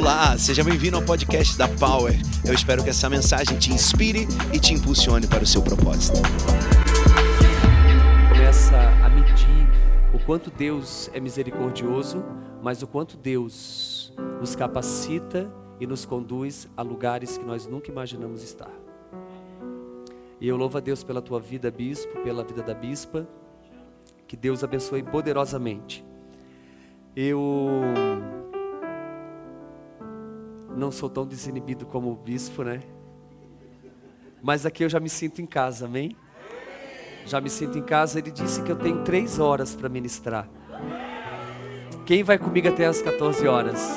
Olá, seja bem-vindo ao podcast da Power. Eu espero que essa mensagem te inspire e te impulsione para o seu propósito. Começa a medir o quanto Deus é misericordioso, mas o quanto Deus nos capacita e nos conduz a lugares que nós nunca imaginamos estar. E eu louvo a Deus pela tua vida, bispo, pela vida da bispa. Que Deus abençoe poderosamente. Eu não sou tão desinibido como o bispo, né? Mas aqui eu já me sinto em casa, amém? Já me sinto em casa. Ele disse que eu tenho três horas para ministrar. Quem vai comigo até as 14 horas?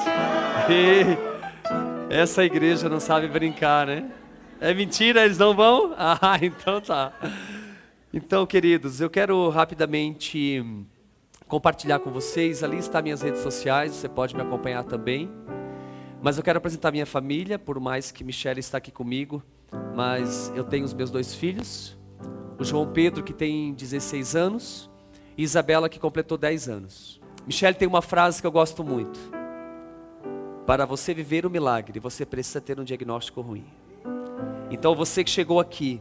Essa igreja não sabe brincar, né? É mentira, eles não vão? Ah, então tá. Então, queridos, eu quero rapidamente compartilhar com vocês. Ali está minhas redes sociais, você pode me acompanhar também. Mas eu quero apresentar minha família, por mais que Michelle está aqui comigo, mas eu tenho os meus dois filhos, o João Pedro que tem 16 anos e Isabela que completou 10 anos. Michelle tem uma frase que eu gosto muito. Para você viver o milagre, você precisa ter um diagnóstico ruim. Então você que chegou aqui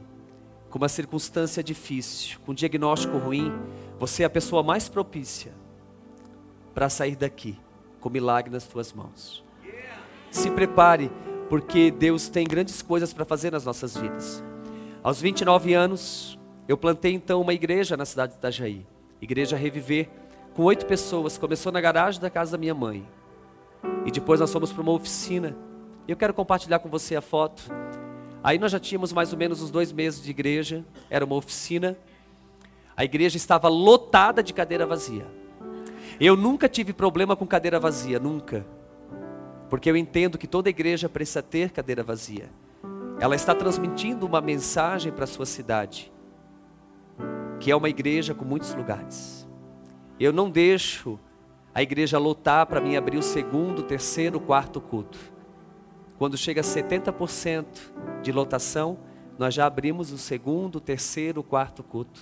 com uma circunstância difícil, com um diagnóstico ruim, você é a pessoa mais propícia para sair daqui com milagre nas tuas mãos. Se prepare, porque Deus tem grandes coisas para fazer nas nossas vidas. Aos 29 anos, eu plantei então uma igreja na cidade de Itajaí, Igreja Reviver, com oito pessoas. Começou na garagem da casa da minha mãe. E depois nós fomos para uma oficina. Eu quero compartilhar com você a foto. Aí nós já tínhamos mais ou menos uns dois meses de igreja. Era uma oficina. A igreja estava lotada de cadeira vazia. Eu nunca tive problema com cadeira vazia, nunca. Porque eu entendo que toda igreja precisa ter cadeira vazia. Ela está transmitindo uma mensagem para a sua cidade, que é uma igreja com muitos lugares. Eu não deixo a igreja lotar para mim abrir o segundo, terceiro, quarto culto. Quando chega a 70% de lotação, nós já abrimos o segundo, terceiro, quarto culto.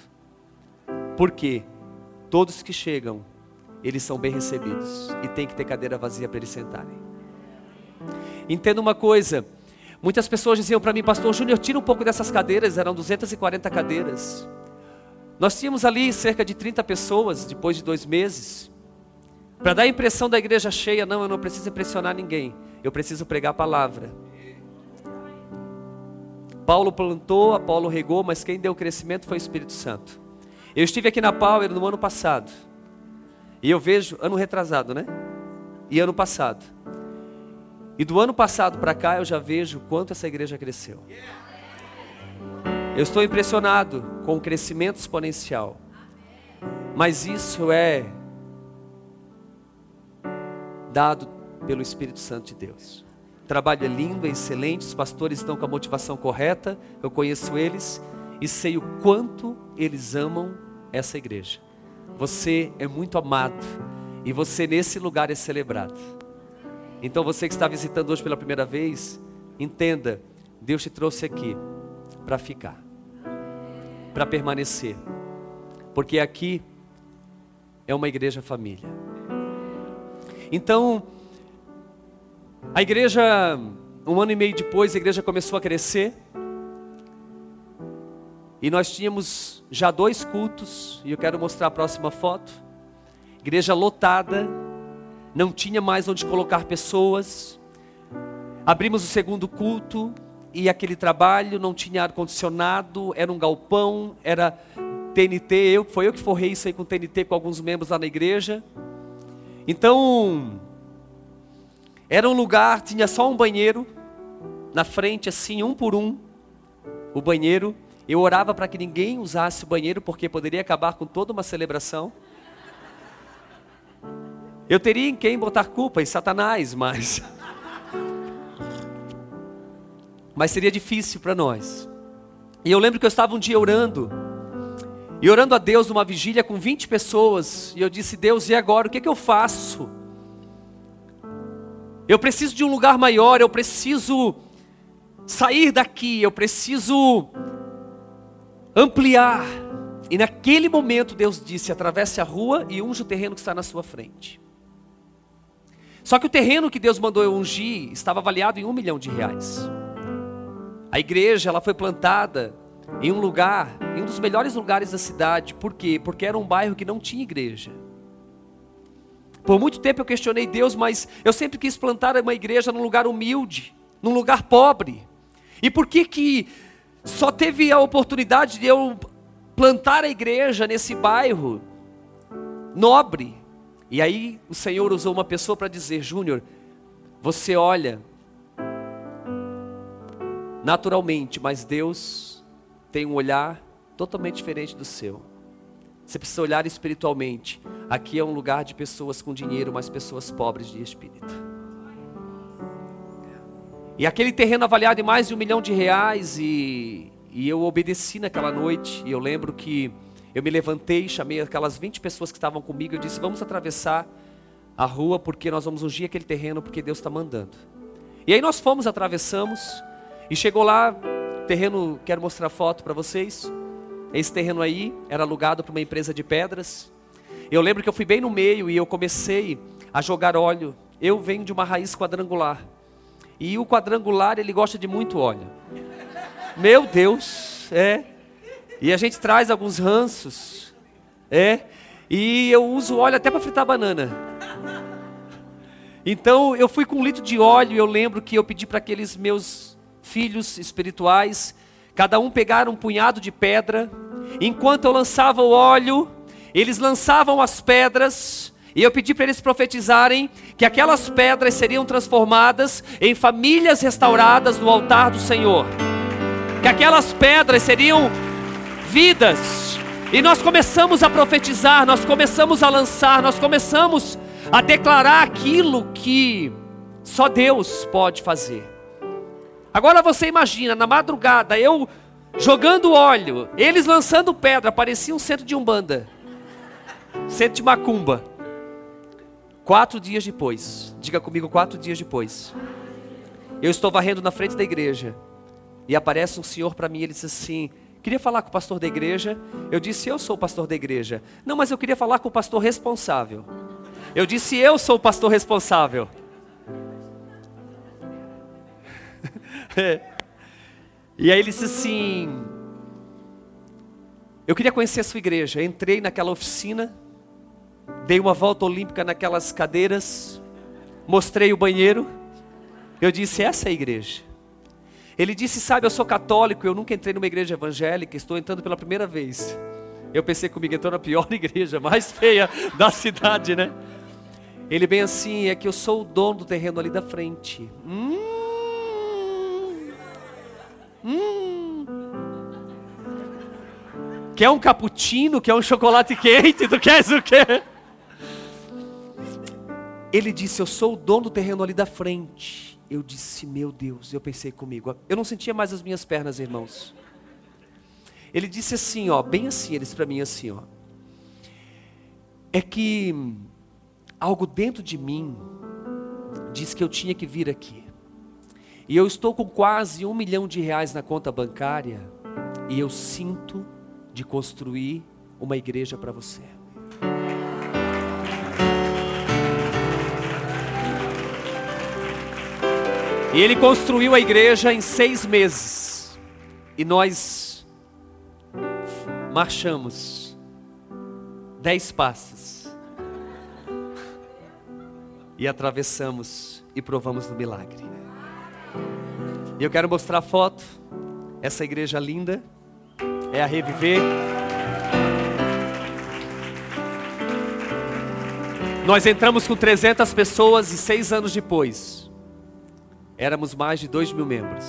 Por quê? Todos que chegam, eles são bem recebidos e tem que ter cadeira vazia para eles sentarem. Entenda uma coisa. Muitas pessoas diziam para mim, Pastor Júnior, tira um pouco dessas cadeiras, eram 240 cadeiras. Nós tínhamos ali cerca de 30 pessoas depois de dois meses. Para dar a impressão da igreja cheia, não, eu não preciso impressionar ninguém, eu preciso pregar a palavra. Paulo plantou, Apolo regou, mas quem deu crescimento foi o Espírito Santo. Eu estive aqui na Power no ano passado, e eu vejo, ano retrasado, né? E ano passado. E do ano passado para cá eu já vejo quanto essa igreja cresceu. Eu estou impressionado com o crescimento exponencial. Mas isso é dado pelo Espírito Santo de Deus. O trabalho é lindo, é excelente, os pastores estão com a motivação correta, eu conheço eles e sei o quanto eles amam essa igreja. Você é muito amado e você nesse lugar é celebrado. Então você que está visitando hoje pela primeira vez, entenda, Deus te trouxe aqui para ficar, para permanecer, porque aqui é uma igreja família. Então, a igreja, um ano e meio depois, a igreja começou a crescer. E nós tínhamos já dois cultos, e eu quero mostrar a próxima foto. Igreja lotada, não tinha mais onde colocar pessoas. Abrimos o segundo culto e aquele trabalho não tinha ar condicionado, era um galpão, era TNT, eu foi eu que forrei isso aí com TNT com alguns membros lá na igreja. Então, era um lugar, tinha só um banheiro na frente assim, um por um, o banheiro. Eu orava para que ninguém usasse o banheiro porque poderia acabar com toda uma celebração. Eu teria em quem botar culpa, em Satanás, mas. Mas seria difícil para nós. E eu lembro que eu estava um dia orando, e orando a Deus numa vigília com 20 pessoas, e eu disse: Deus, e agora? O que, é que eu faço? Eu preciso de um lugar maior, eu preciso sair daqui, eu preciso ampliar. E naquele momento Deus disse: atravesse a rua e unja o terreno que está na sua frente. Só que o terreno que Deus mandou eu ungir estava avaliado em um milhão de reais. A igreja ela foi plantada em um lugar, em um dos melhores lugares da cidade. Por quê? Porque era um bairro que não tinha igreja. Por muito tempo eu questionei Deus, mas eu sempre quis plantar uma igreja num lugar humilde, num lugar pobre. E por que que só teve a oportunidade de eu plantar a igreja nesse bairro nobre? E aí o Senhor usou uma pessoa para dizer: Júnior, você olha naturalmente, mas Deus tem um olhar totalmente diferente do seu. Você precisa olhar espiritualmente. Aqui é um lugar de pessoas com dinheiro, mas pessoas pobres de espírito. E aquele terreno avaliado em mais de um milhão de reais, e, e eu obedeci naquela noite. E eu lembro que eu me levantei, chamei aquelas 20 pessoas que estavam comigo. Eu disse: Vamos atravessar a rua, porque nós vamos ungir aquele terreno, porque Deus está mandando. E aí nós fomos, atravessamos. E chegou lá, terreno, quero mostrar foto para vocês. Esse terreno aí era alugado para uma empresa de pedras. Eu lembro que eu fui bem no meio e eu comecei a jogar óleo. Eu venho de uma raiz quadrangular. E o quadrangular, ele gosta de muito óleo. Meu Deus, é. E a gente traz alguns ranços, é. E eu uso óleo até para fritar banana. Então eu fui com um litro de óleo. Eu lembro que eu pedi para aqueles meus filhos espirituais, cada um pegaram um punhado de pedra, enquanto eu lançava o óleo, eles lançavam as pedras, e eu pedi para eles profetizarem que aquelas pedras seriam transformadas em famílias restauradas no altar do Senhor, que aquelas pedras seriam vidas, e nós começamos a profetizar, nós começamos a lançar, nós começamos a declarar aquilo que só Deus pode fazer. Agora você imagina, na madrugada, eu jogando óleo, eles lançando pedra, parecia um centro de umbanda, centro de macumba. Quatro dias depois, diga comigo, quatro dias depois, eu estou varrendo na frente da igreja e aparece um senhor para mim ele diz assim: Queria falar com o pastor da igreja. Eu disse: Eu sou o pastor da igreja. Não, mas eu queria falar com o pastor responsável. Eu disse: Eu sou o pastor responsável. e aí ele disse assim: Eu queria conhecer a sua igreja. Entrei naquela oficina, dei uma volta olímpica naquelas cadeiras, mostrei o banheiro. Eu disse: Essa é a igreja. Ele disse: Sabe, eu sou católico, eu nunca entrei numa igreja evangélica, estou entrando pela primeira vez. Eu pensei comigo, entrou na pior igreja, mais feia da cidade, né? Ele bem assim, é que eu sou o dono do terreno ali da frente. Hum, Hum. Quer um cappuccino? Quer um chocolate quente? Tu queres o quê? Ele disse: Eu sou o dono do terreno ali da frente. Eu disse: Meu Deus. Eu pensei comigo. Eu não sentia mais as minhas pernas, irmãos. Ele disse assim, ó, bem assim, eles para mim assim, ó. É que algo dentro de mim diz que eu tinha que vir aqui. E eu estou com quase um milhão de reais na conta bancária. E eu sinto de construir uma igreja para você. E ele construiu a igreja em seis meses. E nós marchamos dez passos. E atravessamos e provamos do milagre. E eu quero mostrar a foto. Essa igreja linda é a Reviver. Nós entramos com 300 pessoas e seis anos depois, éramos mais de 2 mil membros.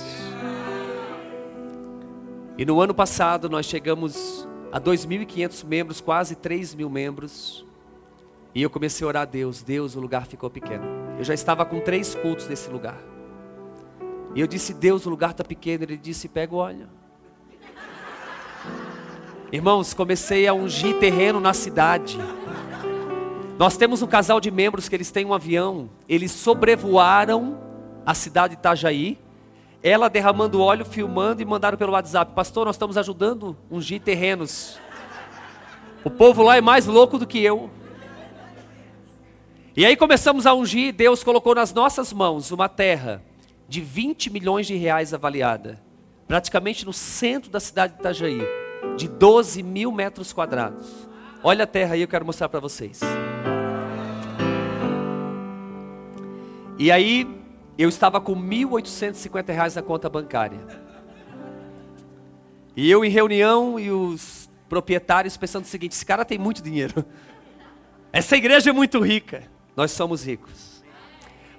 E no ano passado nós chegamos a 2.500 membros, quase 3 mil membros. E eu comecei a orar a Deus, Deus, o lugar ficou pequeno. Eu já estava com três cultos nesse lugar. E eu disse, Deus, o lugar está pequeno. Ele disse, pega o óleo. Irmãos, comecei a ungir terreno na cidade. Nós temos um casal de membros que eles têm um avião. Eles sobrevoaram a cidade de Itajaí. Ela derramando óleo, filmando e mandaram pelo WhatsApp. Pastor, nós estamos ajudando ungir terrenos. O povo lá é mais louco do que eu. E aí começamos a ungir, Deus colocou nas nossas mãos uma terra de 20 milhões de reais avaliada, praticamente no centro da cidade de Itajaí, de 12 mil metros quadrados. Olha a terra aí, eu quero mostrar para vocês. E aí, eu estava com 1.850 reais na conta bancária. E eu em reunião e os proprietários pensando o seguinte: esse cara tem muito dinheiro. Essa igreja é muito rica. Nós somos ricos.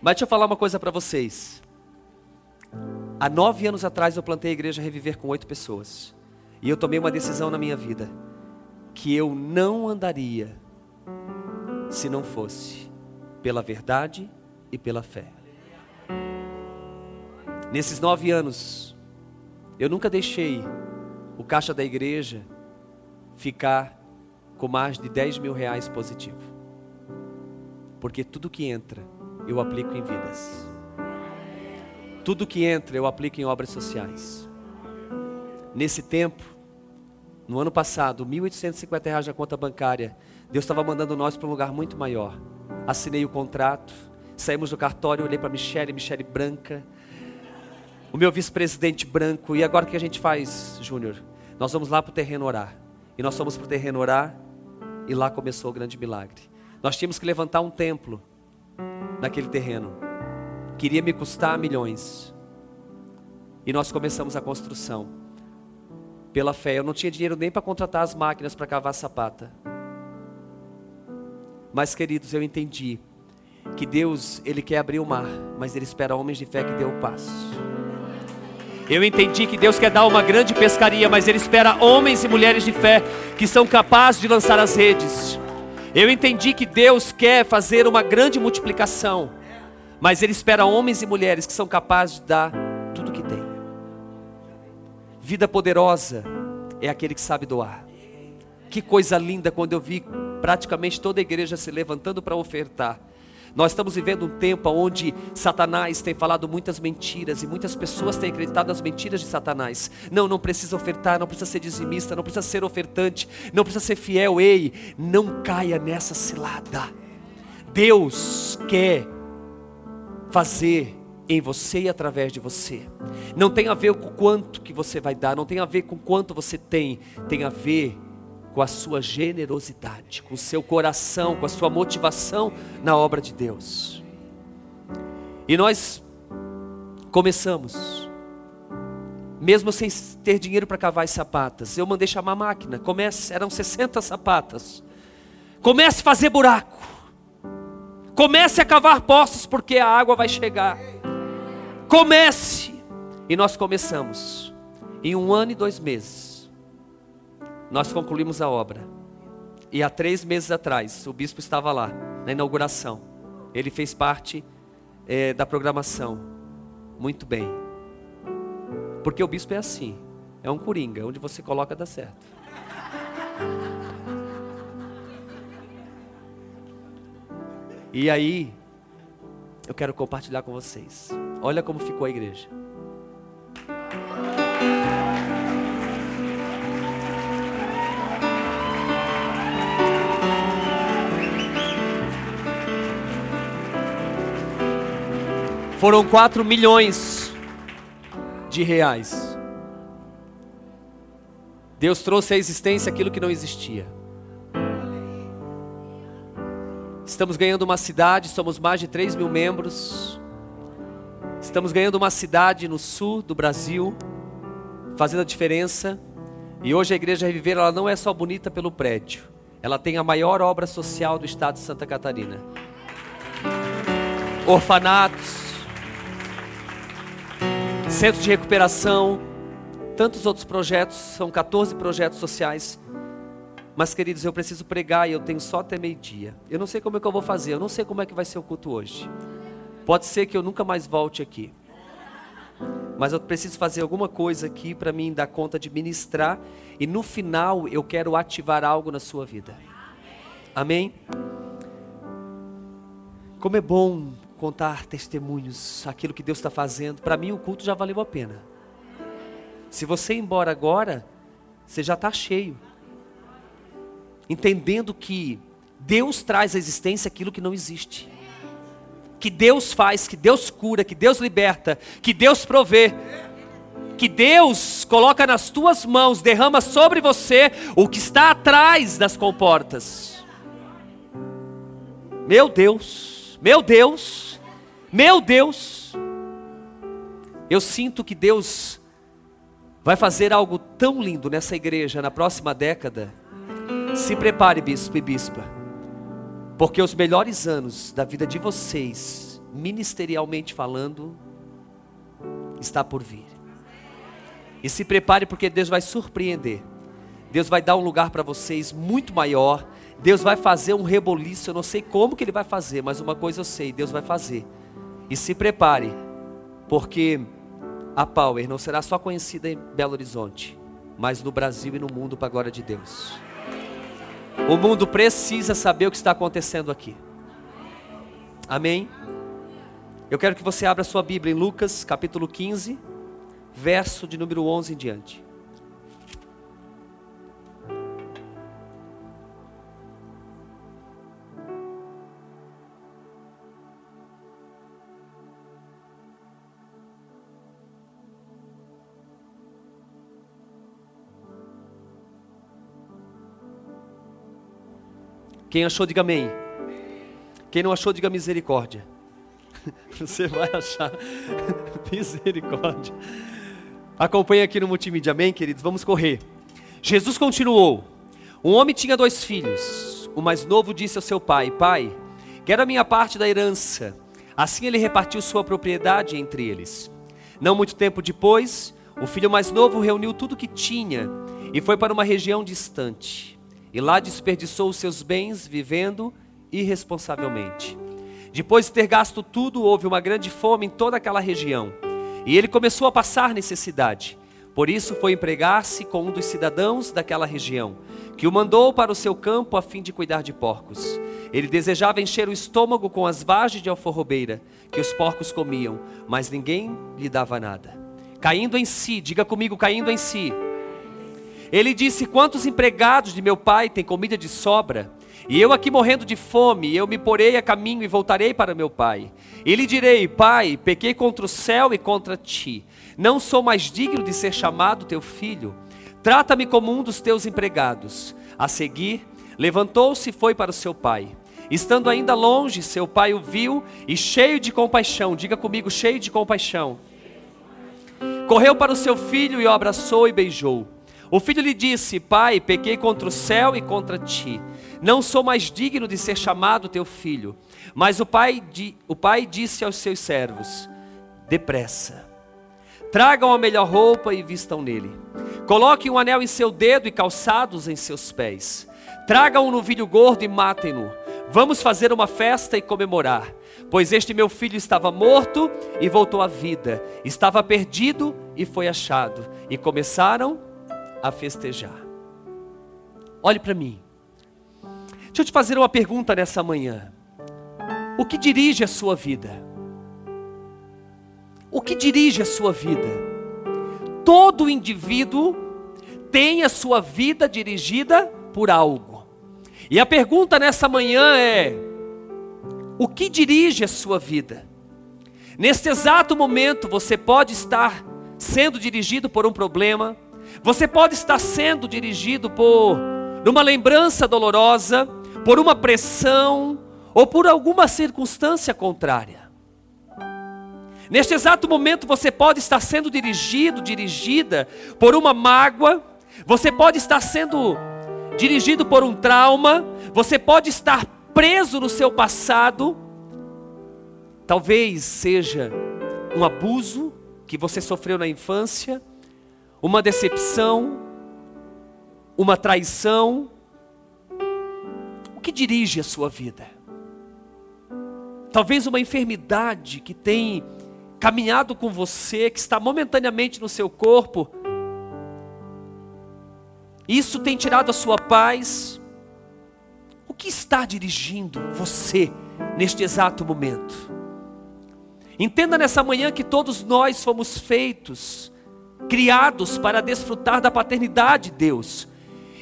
Mas deixa eu falar uma coisa para vocês. Há nove anos atrás eu plantei a igreja Reviver com oito pessoas. E eu tomei uma decisão na minha vida. Que eu não andaria se não fosse pela verdade e pela fé. Nesses nove anos, eu nunca deixei o caixa da igreja ficar com mais de 10 mil reais positivo. Porque tudo que entra, eu aplico em vidas. Tudo que entra, eu aplico em obras sociais. Nesse tempo, no ano passado, 1.850 reais na conta bancária, Deus estava mandando nós para um lugar muito maior. Assinei o contrato, saímos do cartório, olhei para Michele, Michele branca, o meu vice-presidente branco. E agora o que a gente faz, Júnior? Nós vamos lá para o terreno orar. E nós fomos para o terreno orar, e lá começou o grande milagre. Nós tínhamos que levantar um templo naquele terreno. Queria me custar milhões. E nós começamos a construção. Pela fé, eu não tinha dinheiro nem para contratar as máquinas para cavar sapata. Mas, queridos, eu entendi que Deus, Ele quer abrir o mar, mas Ele espera homens de fé que dê o passo. Eu entendi que Deus quer dar uma grande pescaria, mas Ele espera homens e mulheres de fé que são capazes de lançar as redes. Eu entendi que Deus quer fazer uma grande multiplicação, mas Ele espera homens e mulheres que são capazes de dar tudo que tem. Vida poderosa é aquele que sabe doar. Que coisa linda quando eu vi praticamente toda a igreja se levantando para ofertar. Nós estamos vivendo um tempo onde Satanás tem falado muitas mentiras e muitas pessoas têm acreditado nas mentiras de Satanás. Não, não precisa ofertar, não precisa ser dizimista, não precisa ser ofertante, não precisa ser fiel. Ei, não caia nessa cilada. Deus quer fazer em você e através de você. Não tem a ver com quanto que você vai dar, não tem a ver com quanto você tem, tem a ver com a sua generosidade, com o seu coração, com a sua motivação na obra de Deus. E nós começamos, mesmo sem ter dinheiro para cavar as sapatas, eu mandei chamar a máquina, comece, eram 60 sapatas. Comece a fazer buraco. Comece a cavar poços porque a água vai chegar. Comece. E nós começamos. Em um ano e dois meses nós concluímos a obra. E há três meses atrás, o bispo estava lá, na inauguração. Ele fez parte é, da programação. Muito bem. Porque o bispo é assim. É um coringa. Onde você coloca dá certo. E aí, eu quero compartilhar com vocês. Olha como ficou a igreja. Foram 4 milhões de reais. Deus trouxe à existência aquilo que não existia. Estamos ganhando uma cidade, somos mais de 3 mil membros. Estamos ganhando uma cidade no sul do Brasil, fazendo a diferença. E hoje a Igreja Reviver ela não é só bonita pelo prédio, ela tem a maior obra social do estado de Santa Catarina. Orfanatos, centro de recuperação, tantos outros projetos, são 14 projetos sociais. Mas, queridos, eu preciso pregar e eu tenho só até meio-dia. Eu não sei como é que eu vou fazer, eu não sei como é que vai ser o culto hoje. Pode ser que eu nunca mais volte aqui. Mas eu preciso fazer alguma coisa aqui para mim dar conta de ministrar. E no final eu quero ativar algo na sua vida. Amém? Como é bom contar testemunhos, aquilo que Deus está fazendo. Para mim, o culto já valeu a pena. Se você ir embora agora, você já está cheio. Entendendo que Deus traz à existência aquilo que não existe. Que Deus faz, que Deus cura, que Deus liberta, que Deus provê. Que Deus coloca nas tuas mãos, derrama sobre você o que está atrás das comportas. Meu Deus, meu Deus, meu Deus. Eu sinto que Deus vai fazer algo tão lindo nessa igreja na próxima década. Se prepare, bispo e bispa, porque os melhores anos da vida de vocês, ministerialmente falando, está por vir. E se prepare porque Deus vai surpreender. Deus vai dar um lugar para vocês muito maior. Deus vai fazer um reboliço, eu não sei como que ele vai fazer, mas uma coisa eu sei, Deus vai fazer. E se prepare, porque a Power não será só conhecida em Belo Horizonte, mas no Brasil e no mundo para a glória de Deus. O mundo precisa saber o que está acontecendo aqui. Amém? Eu quero que você abra sua Bíblia em Lucas, capítulo 15, verso de número 11 em diante. Quem achou, diga amém. Quem não achou, diga misericórdia. Você vai achar misericórdia. Acompanhe aqui no multimídia, amém, queridos? Vamos correr. Jesus continuou: Um homem tinha dois filhos. O mais novo disse ao seu pai: Pai, quero a minha parte da herança. Assim ele repartiu sua propriedade entre eles. Não muito tempo depois, o filho mais novo reuniu tudo que tinha e foi para uma região distante e lá desperdiçou os seus bens vivendo irresponsavelmente. Depois de ter gasto tudo, houve uma grande fome em toda aquela região, e ele começou a passar necessidade. Por isso foi empregar-se com um dos cidadãos daquela região, que o mandou para o seu campo a fim de cuidar de porcos. Ele desejava encher o estômago com as vagens de alforrobeira que os porcos comiam, mas ninguém lhe dava nada. Caindo em si, diga comigo, caindo em si, ele disse: Quantos empregados de meu pai têm comida de sobra? E eu aqui morrendo de fome, eu me porei a caminho e voltarei para meu pai. E lhe direi: Pai, pequei contra o céu e contra ti. Não sou mais digno de ser chamado teu filho. Trata-me como um dos teus empregados. A seguir, levantou-se e foi para o seu pai. Estando ainda longe, seu pai o viu e, cheio de compaixão, diga comigo, cheio de compaixão, correu para o seu filho e o abraçou e beijou. O filho lhe disse: Pai, pequei contra o céu e contra ti. Não sou mais digno de ser chamado teu filho. Mas o pai, o pai disse aos seus servos: Depressa, tragam a melhor roupa e vistam nele. Coloquem um anel em seu dedo e calçados em seus pés. Tragam um novilho gordo e matem-no. Vamos fazer uma festa e comemorar. Pois este meu filho estava morto e voltou à vida, estava perdido e foi achado. E começaram a festejar. Olhe para mim. Deixa eu te fazer uma pergunta nessa manhã. O que dirige a sua vida? O que dirige a sua vida? Todo indivíduo tem a sua vida dirigida por algo. E a pergunta nessa manhã é: o que dirige a sua vida? Neste exato momento você pode estar sendo dirigido por um problema, você pode estar sendo dirigido por uma lembrança dolorosa, por uma pressão ou por alguma circunstância contrária. Neste exato momento você pode estar sendo dirigido, dirigida por uma mágoa, você pode estar sendo dirigido por um trauma, você pode estar preso no seu passado. Talvez seja um abuso que você sofreu na infância, uma decepção, uma traição. O que dirige a sua vida? Talvez uma enfermidade que tem caminhado com você, que está momentaneamente no seu corpo. Isso tem tirado a sua paz. O que está dirigindo você neste exato momento? Entenda nessa manhã que todos nós fomos feitos criados para desfrutar da paternidade de Deus.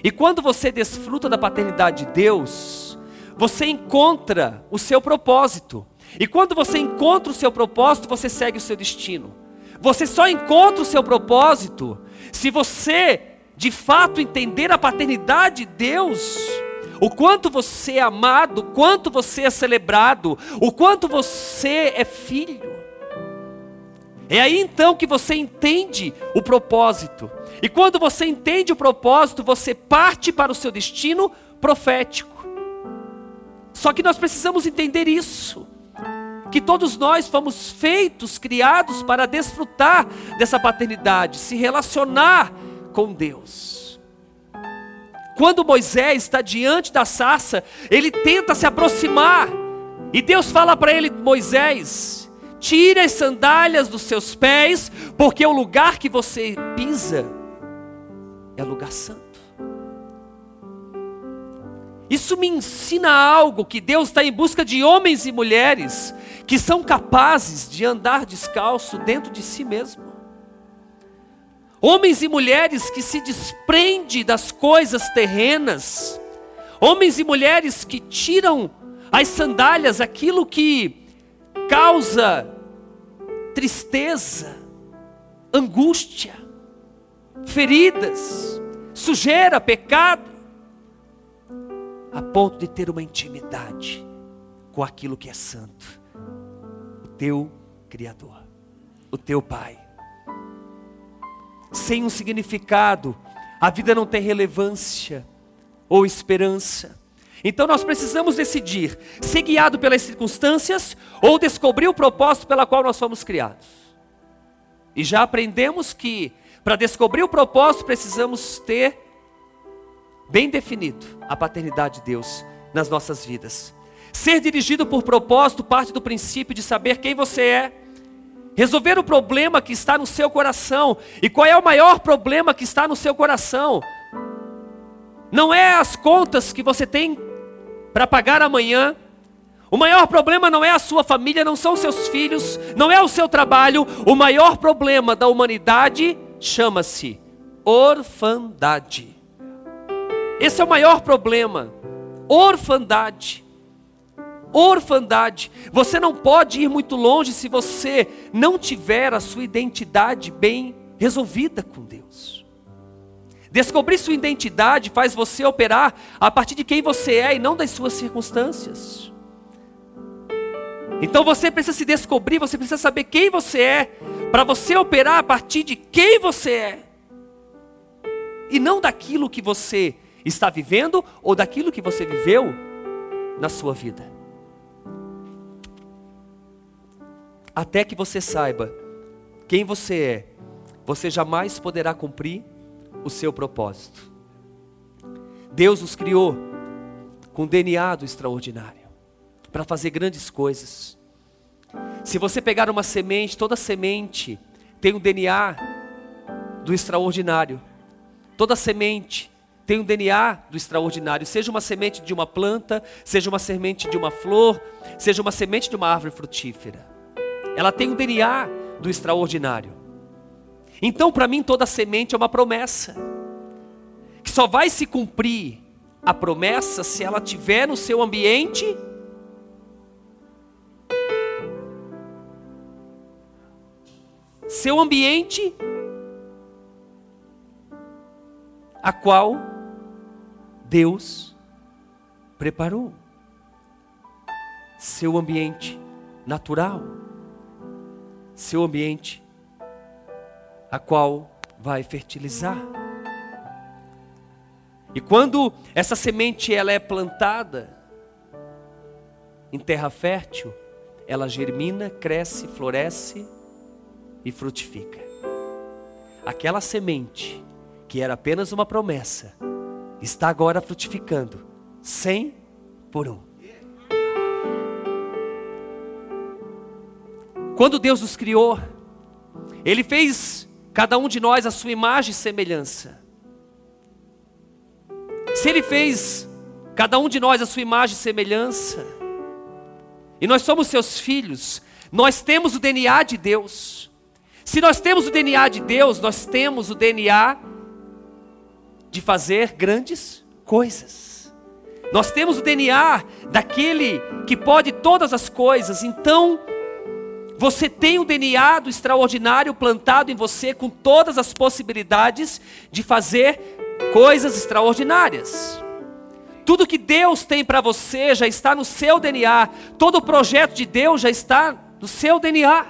E quando você desfruta da paternidade de Deus, você encontra o seu propósito. E quando você encontra o seu propósito, você segue o seu destino. Você só encontra o seu propósito se você, de fato, entender a paternidade de Deus. O quanto você é amado, o quanto você é celebrado, o quanto você é filho. É aí então que você entende o propósito. E quando você entende o propósito, você parte para o seu destino profético. Só que nós precisamos entender isso que todos nós fomos feitos, criados para desfrutar dessa paternidade, se relacionar com Deus. Quando Moisés está diante da sarça, ele tenta se aproximar, e Deus fala para ele: Moisés, tire as sandálias dos seus pés, porque o lugar que você pisa é lugar santo. Isso me ensina algo que Deus está em busca de homens e mulheres que são capazes de andar descalço dentro de si mesmo. Homens e mulheres que se desprendem das coisas terrenas. Homens e mulheres que tiram as sandálias, aquilo que causa tristeza, angústia, feridas, sujeira, pecado a ponto de ter uma intimidade com aquilo que é santo, o teu Criador, o teu Pai. Sem um significado, a vida não tem relevância ou esperança. Então nós precisamos decidir ser guiado pelas circunstâncias ou descobrir o propósito pela qual nós fomos criados. E já aprendemos que para descobrir o propósito precisamos ter bem definido a paternidade de Deus nas nossas vidas. Ser dirigido por propósito parte do princípio de saber quem você é, resolver o problema que está no seu coração. E qual é o maior problema que está no seu coração? Não é as contas que você tem para pagar amanhã. O maior problema não é a sua família, não são seus filhos, não é o seu trabalho. O maior problema da humanidade chama-se orfandade. Esse é o maior problema. Orfandade. Orfandade. Você não pode ir muito longe se você não tiver a sua identidade bem resolvida com Deus. Descobrir sua identidade faz você operar a partir de quem você é e não das suas circunstâncias. Então você precisa se descobrir, você precisa saber quem você é, para você operar a partir de quem você é, e não daquilo que você está vivendo ou daquilo que você viveu na sua vida. Até que você saiba quem você é, você jamais poderá cumprir o seu propósito. Deus nos criou com DNA do extraordinário para fazer grandes coisas. Se você pegar uma semente, toda semente tem um DNA do extraordinário. Toda semente tem um DNA do extraordinário, seja uma semente de uma planta, seja uma semente de uma flor, seja uma semente de uma árvore frutífera. Ela tem um DNA do extraordinário. Então, para mim, toda semente é uma promessa, que só vai se cumprir a promessa se ela tiver no seu ambiente. Seu ambiente, a qual Deus preparou seu ambiente natural, seu ambiente a qual vai fertilizar. E quando essa semente ela é plantada em terra fértil, ela germina, cresce, floresce e frutifica. Aquela semente que era apenas uma promessa, está agora frutificando, cem por um. Quando Deus nos criou, Ele fez cada um de nós a sua imagem e semelhança. Se Ele fez cada um de nós a sua imagem e semelhança, e nós somos seus filhos, nós temos o DNA de Deus. Se nós temos o DNA de Deus, nós temos o DNA de fazer grandes coisas. Nós temos o DNA daquele que pode todas as coisas. Então, você tem o DNA do extraordinário plantado em você com todas as possibilidades de fazer coisas extraordinárias. Tudo que Deus tem para você já está no seu DNA. Todo o projeto de Deus já está no seu DNA.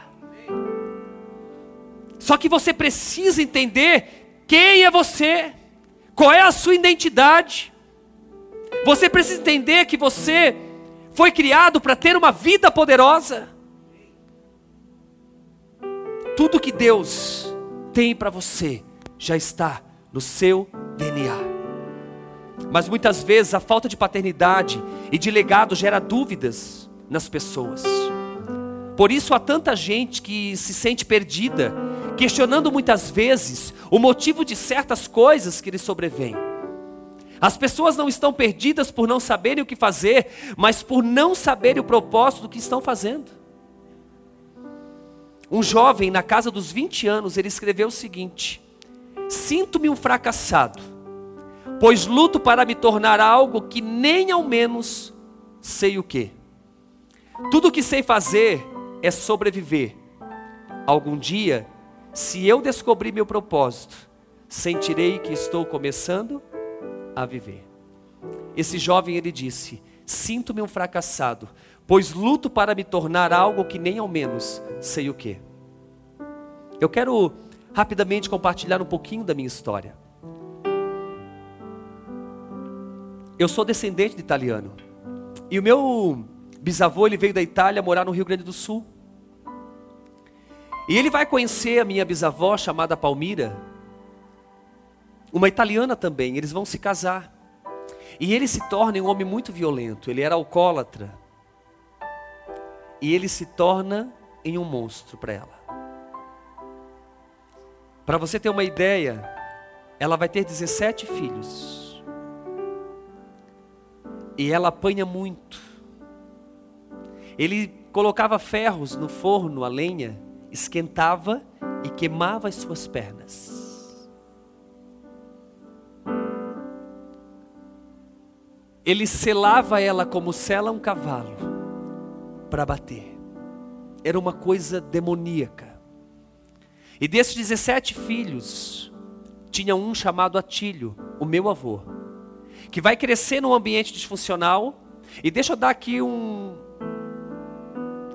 Só que você precisa entender quem é você, qual é a sua identidade. Você precisa entender que você foi criado para ter uma vida poderosa. Tudo que Deus tem para você já está no seu DNA. Mas muitas vezes a falta de paternidade e de legado gera dúvidas nas pessoas. Por isso há tanta gente que se sente perdida, questionando muitas vezes o motivo de certas coisas que lhe sobrevêm. As pessoas não estão perdidas por não saberem o que fazer, mas por não saberem o propósito do que estão fazendo. Um jovem, na casa dos 20 anos, ele escreveu o seguinte: Sinto-me um fracassado pois luto para me tornar algo que nem ao menos sei o que. Tudo o que sei fazer é sobreviver. Algum dia, se eu descobrir meu propósito, sentirei que estou começando a viver. Esse jovem ele disse: Sinto-me um fracassado, pois luto para me tornar algo que nem ao menos sei o que. Eu quero rapidamente compartilhar um pouquinho da minha história. Eu sou descendente de italiano. E o meu bisavô, ele veio da Itália morar no Rio Grande do Sul. E ele vai conhecer a minha bisavó chamada Palmira, uma italiana também. Eles vão se casar. E ele se torna um homem muito violento. Ele era alcoólatra. E ele se torna em um monstro para ela. Para você ter uma ideia, ela vai ter 17 filhos. E ela apanha muito. Ele colocava ferros no forno, a lenha, esquentava e queimava as suas pernas. Ele selava ela como sela um cavalo para bater. Era uma coisa demoníaca. E desses 17 filhos, tinha um chamado Atílio, o meu avô que vai crescer num ambiente disfuncional. E deixa eu dar aqui um,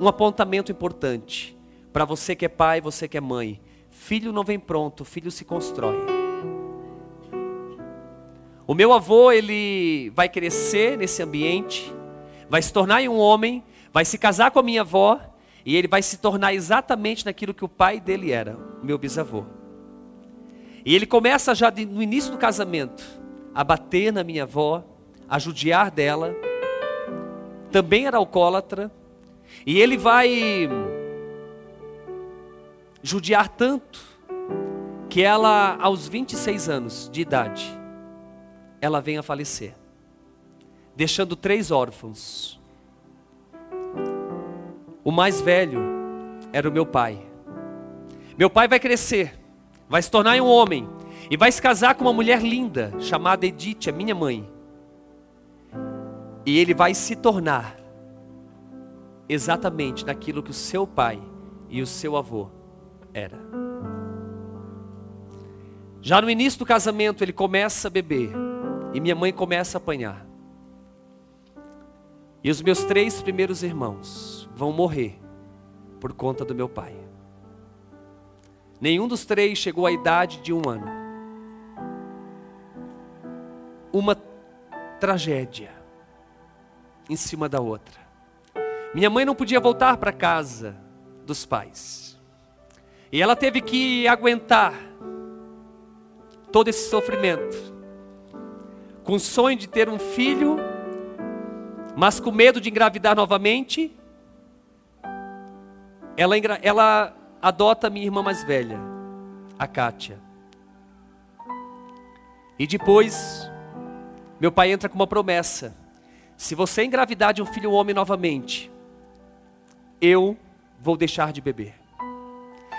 um apontamento importante para você que é pai, você que é mãe. Filho não vem pronto, filho se constrói. O meu avô, ele vai crescer nesse ambiente, vai se tornar um homem, vai se casar com a minha avó, e ele vai se tornar exatamente naquilo que o pai dele era, meu bisavô. E ele começa já de, no início do casamento a bater na minha avó, a judiar dela. Também era alcoólatra. E ele vai judiar tanto que ela, aos 26 anos de idade, ela vem a falecer, deixando três órfãos. O mais velho era o meu pai. Meu pai vai crescer, vai se tornar um homem, e vai se casar com uma mulher linda, chamada Edith, a minha mãe. E ele vai se tornar exatamente naquilo que o seu pai e o seu avô era. Já no início do casamento ele começa a beber e minha mãe começa a apanhar. E os meus três primeiros irmãos vão morrer por conta do meu pai. Nenhum dos três chegou à idade de um ano uma tragédia em cima da outra. Minha mãe não podia voltar para casa dos pais. E ela teve que aguentar todo esse sofrimento. Com o sonho de ter um filho, mas com medo de engravidar novamente, ela, ela adota minha irmã mais velha, a Kátia. E depois, meu pai entra com uma promessa: se você engravidar de um filho homem novamente, eu vou deixar de beber.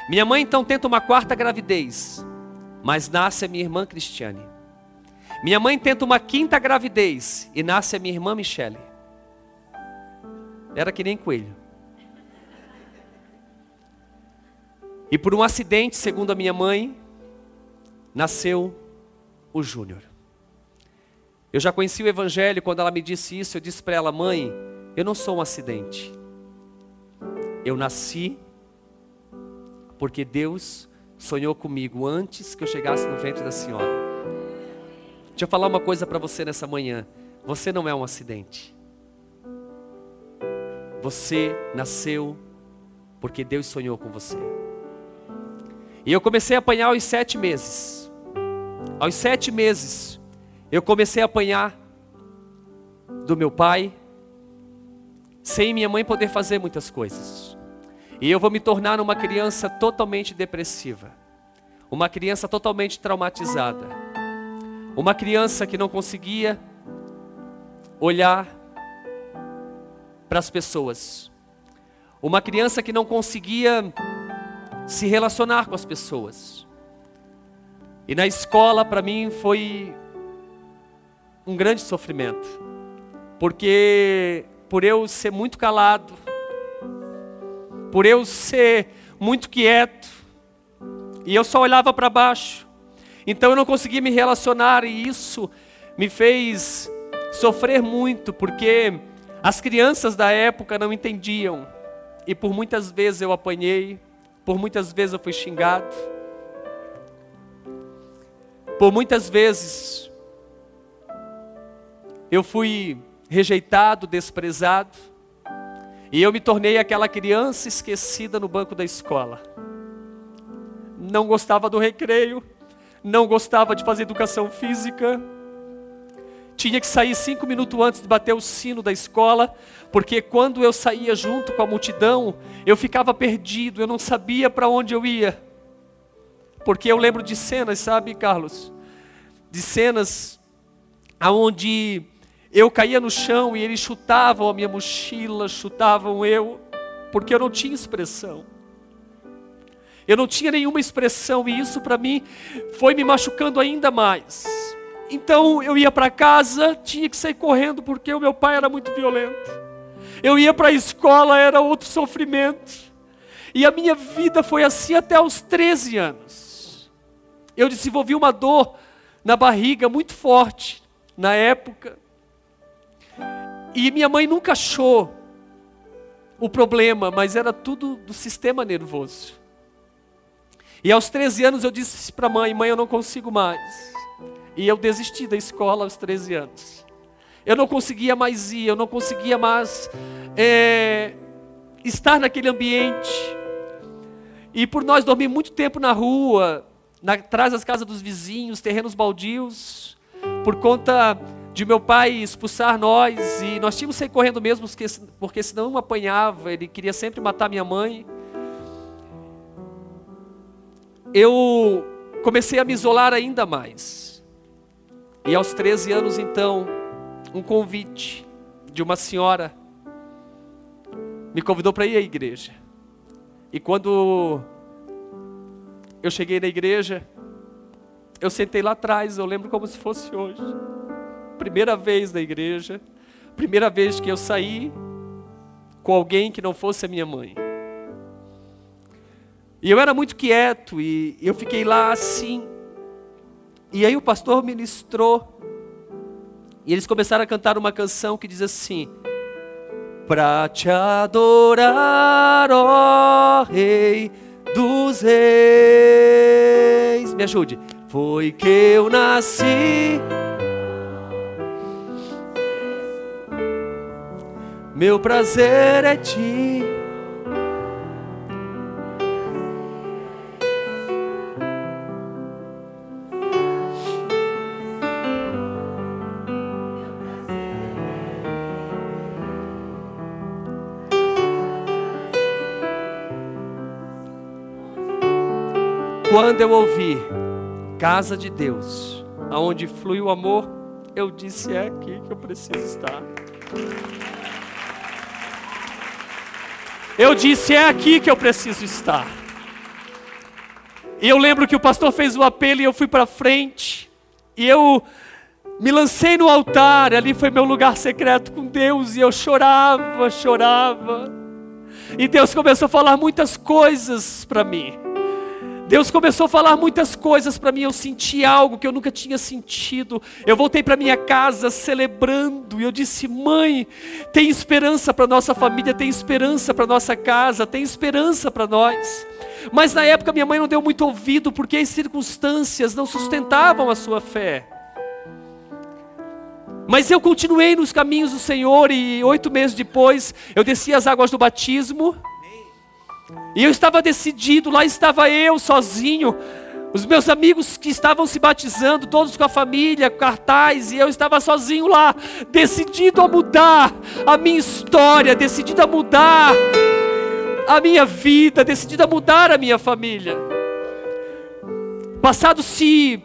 Minha mãe então tenta uma quarta gravidez, mas nasce a minha irmã Cristiane. Minha mãe tenta uma quinta gravidez e nasce a minha irmã Michele. Era que nem coelho. E por um acidente, segundo a minha mãe, nasceu o Júnior. Eu já conheci o Evangelho, quando ela me disse isso, eu disse para ela, mãe, eu não sou um acidente. Eu nasci porque Deus sonhou comigo antes que eu chegasse no ventre da senhora. Deixa eu falar uma coisa para você nessa manhã. Você não é um acidente. Você nasceu porque Deus sonhou com você. E eu comecei a apanhar aos sete meses. Aos sete meses, eu comecei a apanhar do meu pai, sem minha mãe poder fazer muitas coisas. E eu vou me tornar uma criança totalmente depressiva, uma criança totalmente traumatizada, uma criança que não conseguia olhar para as pessoas, uma criança que não conseguia se relacionar com as pessoas. E na escola, para mim, foi um grande sofrimento, porque por eu ser muito calado, por eu ser muito quieto, e eu só olhava para baixo, então eu não conseguia me relacionar, e isso me fez sofrer muito, porque as crianças da época não entendiam, e por muitas vezes eu apanhei, por muitas vezes eu fui xingado. Por muitas vezes eu fui rejeitado, desprezado. E eu me tornei aquela criança esquecida no banco da escola. Não gostava do recreio, não gostava de fazer educação física. Tinha que sair cinco minutos antes de bater o sino da escola, porque quando eu saía junto com a multidão, eu ficava perdido, eu não sabia para onde eu ia. Porque eu lembro de cenas, sabe, Carlos? De cenas aonde eu caía no chão e eles chutavam a minha mochila, chutavam eu, porque eu não tinha expressão. Eu não tinha nenhuma expressão e isso para mim foi me machucando ainda mais. Então eu ia para casa, tinha que sair correndo porque o meu pai era muito violento. Eu ia para a escola, era outro sofrimento. E a minha vida foi assim até os 13 anos. Eu desenvolvi uma dor na barriga muito forte na época. E minha mãe nunca achou o problema, mas era tudo do sistema nervoso. E aos 13 anos eu disse para a mãe: mãe, eu não consigo mais. E eu desisti da escola aos 13 anos. Eu não conseguia mais ir, eu não conseguia mais é, estar naquele ambiente. E por nós dormir muito tempo na rua, na, atrás das casas dos vizinhos, terrenos baldios, por conta de meu pai expulsar nós, e nós tínhamos que sair correndo mesmo, porque, porque senão apanhava, ele queria sempre matar minha mãe. Eu comecei a me isolar ainda mais. E aos 13 anos, então, um convite de uma senhora me convidou para ir à igreja. E quando eu cheguei na igreja, eu sentei lá atrás, eu lembro como se fosse hoje. Primeira vez na igreja, primeira vez que eu saí com alguém que não fosse a minha mãe. E eu era muito quieto e eu fiquei lá assim. E aí o pastor ministrou e eles começaram a cantar uma canção que diz assim: Pra te adorar, ó Rei dos Reis. Me ajude. Foi que eu nasci. Meu prazer é ti Quando eu ouvi casa de Deus, aonde flui o amor, eu disse é aqui que eu preciso estar. Eu disse é aqui que eu preciso estar. E eu lembro que o pastor fez o apelo e eu fui para frente. E eu Me lancei no altar, ali foi meu lugar secreto com Deus e eu chorava, chorava. E Deus começou a falar muitas coisas para mim. Deus começou a falar muitas coisas para mim, eu senti algo que eu nunca tinha sentido. Eu voltei para minha casa celebrando e eu disse: "Mãe, tem esperança para nossa família, tem esperança para nossa casa, tem esperança para nós". Mas na época minha mãe não deu muito ouvido porque as circunstâncias não sustentavam a sua fé. Mas eu continuei nos caminhos do Senhor e oito meses depois eu desci as águas do batismo e eu estava decidido, lá estava eu sozinho, os meus amigos que estavam se batizando, todos com a família, cartaz, e eu estava sozinho lá, decidido a mudar a minha história, decidido a mudar a minha vida, decidido a mudar a minha família. Passados-se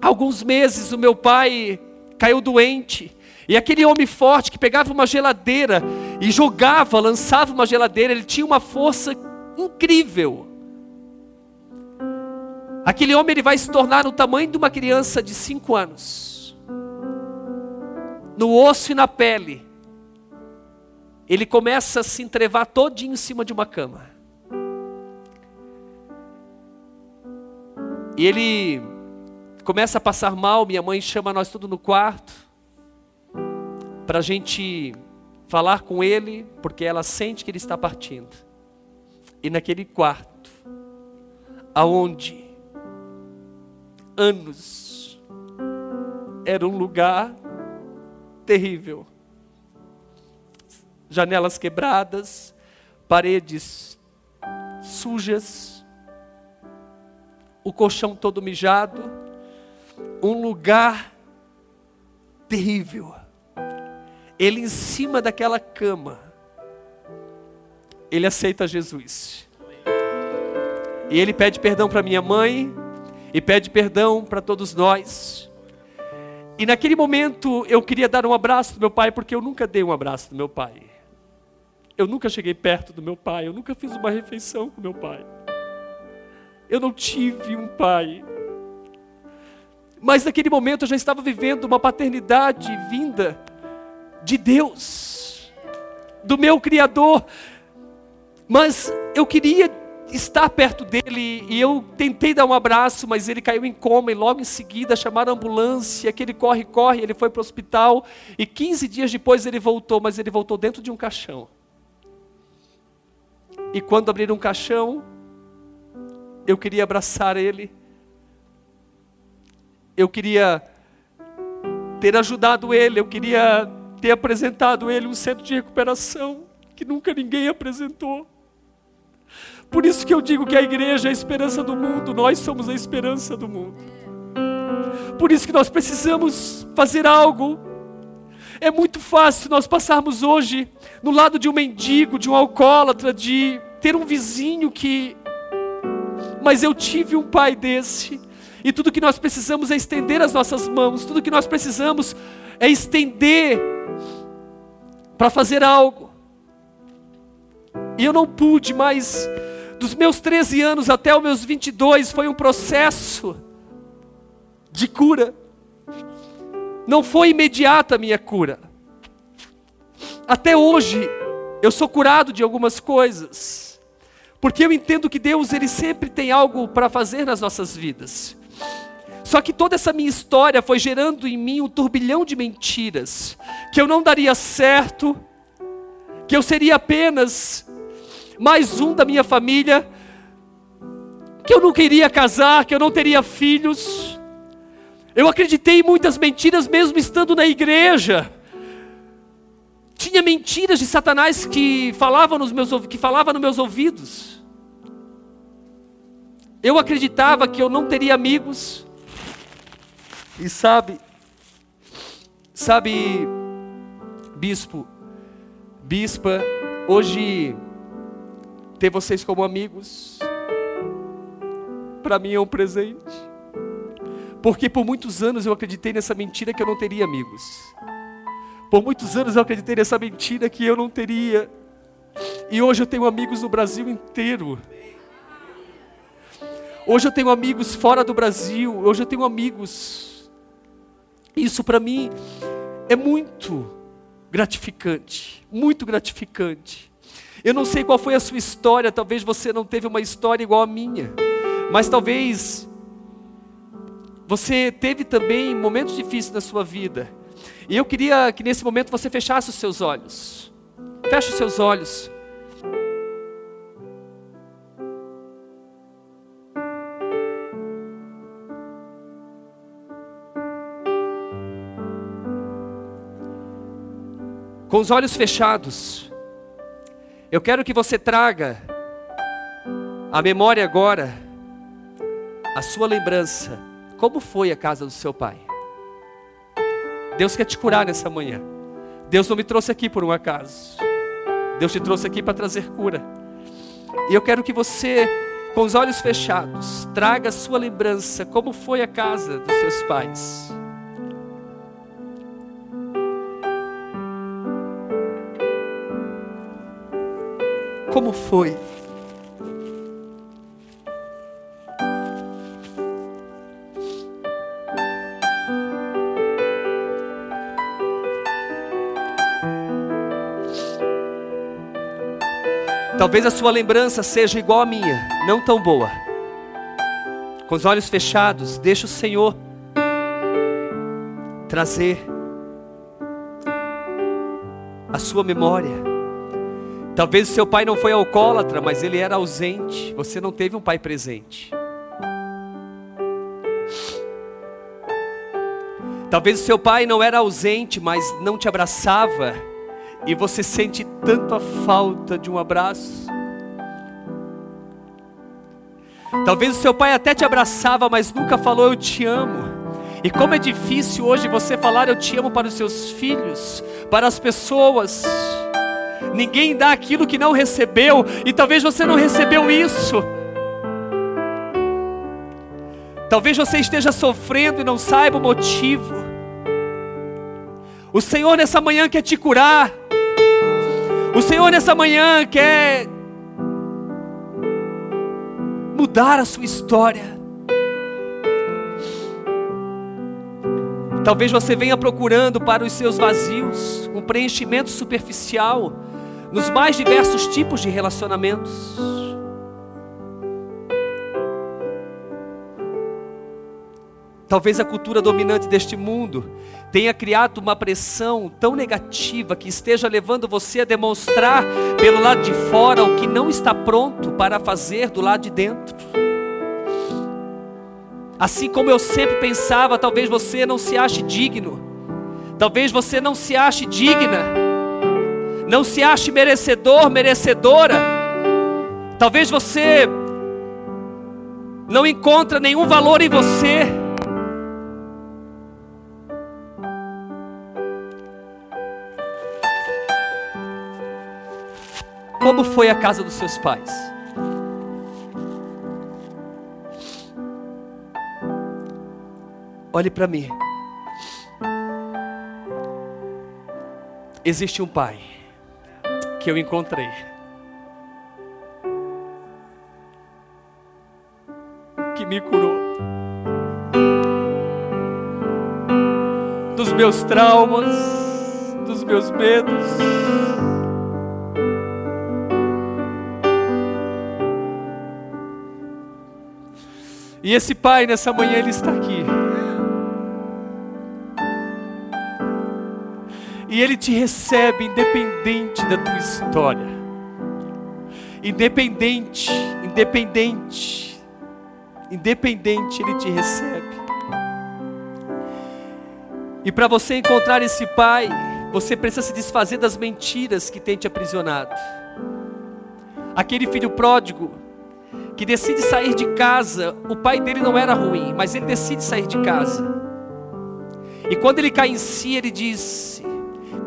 alguns meses, o meu pai caiu doente. E aquele homem forte que pegava uma geladeira e jogava, lançava uma geladeira, ele tinha uma força incrível. Aquele homem ele vai se tornar no tamanho de uma criança de 5 anos. No osso e na pele. Ele começa a se entrevar todinho em cima de uma cama. E ele começa a passar mal, minha mãe chama nós tudo no quarto para a gente falar com ele, porque ela sente que ele está partindo. E naquele quarto, aonde anos era um lugar terrível, janelas quebradas, paredes sujas, o colchão todo mijado, um lugar terrível ele em cima daquela cama, ele aceita Jesus. E ele pede perdão para minha mãe e pede perdão para todos nós. E naquele momento eu queria dar um abraço do meu pai, porque eu nunca dei um abraço do meu pai. Eu nunca cheguei perto do meu pai, eu nunca fiz uma refeição com meu pai. Eu não tive um pai. Mas naquele momento eu já estava vivendo uma paternidade vinda de Deus, do meu Criador. Mas eu queria estar perto dele e eu tentei dar um abraço, mas ele caiu em coma e logo em seguida chamaram a ambulância, aquele corre, corre, ele foi para o hospital e 15 dias depois ele voltou, mas ele voltou dentro de um caixão. E quando abriram um caixão, eu queria abraçar ele. Eu queria ter ajudado ele, eu queria ter apresentado ele um centro de recuperação que nunca ninguém apresentou. Por isso que eu digo que a igreja é a esperança do mundo, nós somos a esperança do mundo. Por isso que nós precisamos fazer algo. É muito fácil nós passarmos hoje no lado de um mendigo, de um alcoólatra, de ter um vizinho que. Mas eu tive um pai desse. E tudo que nós precisamos é estender as nossas mãos, tudo que nós precisamos é estender para fazer algo. E eu não pude, mas dos meus 13 anos até os meus 22 foi um processo de cura. Não foi imediata a minha cura. Até hoje eu sou curado de algumas coisas. Porque eu entendo que Deus ele sempre tem algo para fazer nas nossas vidas. Só que toda essa minha história foi gerando em mim um turbilhão de mentiras, que eu não daria certo, que eu seria apenas mais um da minha família, que eu nunca iria casar, que eu não teria filhos. Eu acreditei em muitas mentiras mesmo estando na igreja. Tinha mentiras de Satanás que falavam nos meus que falava nos meus ouvidos. Eu acreditava que eu não teria amigos, e sabe, sabe, bispo, bispa, hoje ter vocês como amigos, para mim é um presente. Porque por muitos anos eu acreditei nessa mentira que eu não teria amigos. Por muitos anos eu acreditei nessa mentira que eu não teria. E hoje eu tenho amigos no Brasil inteiro. Hoje eu tenho amigos fora do Brasil. Hoje eu tenho amigos Isso para mim é muito gratificante, muito gratificante. Eu não sei qual foi a sua história, talvez você não teve uma história igual a minha, mas talvez você teve também momentos difíceis na sua vida. E eu queria que nesse momento você fechasse os seus olhos. Feche os seus olhos. Com os olhos fechados, eu quero que você traga a memória agora, a sua lembrança, como foi a casa do seu pai. Deus quer te curar nessa manhã. Deus não me trouxe aqui por um acaso. Deus te trouxe aqui para trazer cura. E eu quero que você, com os olhos fechados, traga a sua lembrança, como foi a casa dos seus pais. Como foi. Talvez a sua lembrança seja igual à minha, não tão boa. Com os olhos fechados, deixa o Senhor trazer a sua memória Talvez o seu pai não foi alcoólatra, mas ele era ausente. Você não teve um pai presente. Talvez o seu pai não era ausente, mas não te abraçava. E você sente tanto a falta de um abraço. Talvez o seu pai até te abraçava, mas nunca falou eu te amo. E como é difícil hoje você falar eu te amo para os seus filhos, para as pessoas. Ninguém dá aquilo que não recebeu, e talvez você não recebeu isso. Talvez você esteja sofrendo e não saiba o motivo. O Senhor nessa manhã quer te curar. O Senhor nessa manhã quer mudar a sua história. Talvez você venha procurando para os seus vazios um preenchimento superficial nos mais diversos tipos de relacionamentos. Talvez a cultura dominante deste mundo tenha criado uma pressão tão negativa que esteja levando você a demonstrar pelo lado de fora o que não está pronto para fazer do lado de dentro. Assim como eu sempre pensava, talvez você não se ache digno, talvez você não se ache digna não se ache merecedor, merecedora. Talvez você não encontre nenhum valor em você. Como foi a casa dos seus pais? Olhe para mim. Existe um pai que eu encontrei. Que me curou dos meus traumas, dos meus medos. E esse pai nessa manhã ele está aqui. E Ele te recebe independente da tua história. Independente, independente, independente, Ele te recebe. E para você encontrar esse Pai, você precisa se desfazer das mentiras que tem te aprisionado. Aquele filho pródigo que decide sair de casa, o pai dele não era ruim, mas ele decide sair de casa. E quando ele cai em si, ele diz: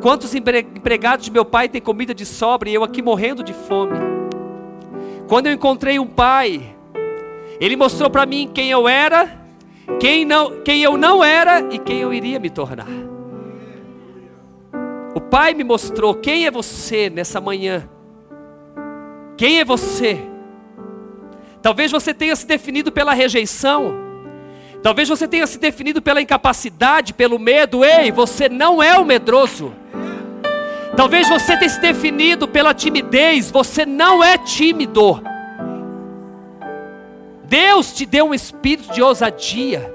Quantos empregados de meu pai têm comida de sobra e eu aqui morrendo de fome? Quando eu encontrei um pai, ele mostrou para mim quem eu era, quem, não, quem eu não era e quem eu iria me tornar. O pai me mostrou quem é você nessa manhã. Quem é você? Talvez você tenha se definido pela rejeição. Talvez você tenha se definido pela incapacidade, pelo medo. Ei, você não é o medroso. Talvez você tenha se definido pela timidez. Você não é tímido. Deus te deu um espírito de ousadia.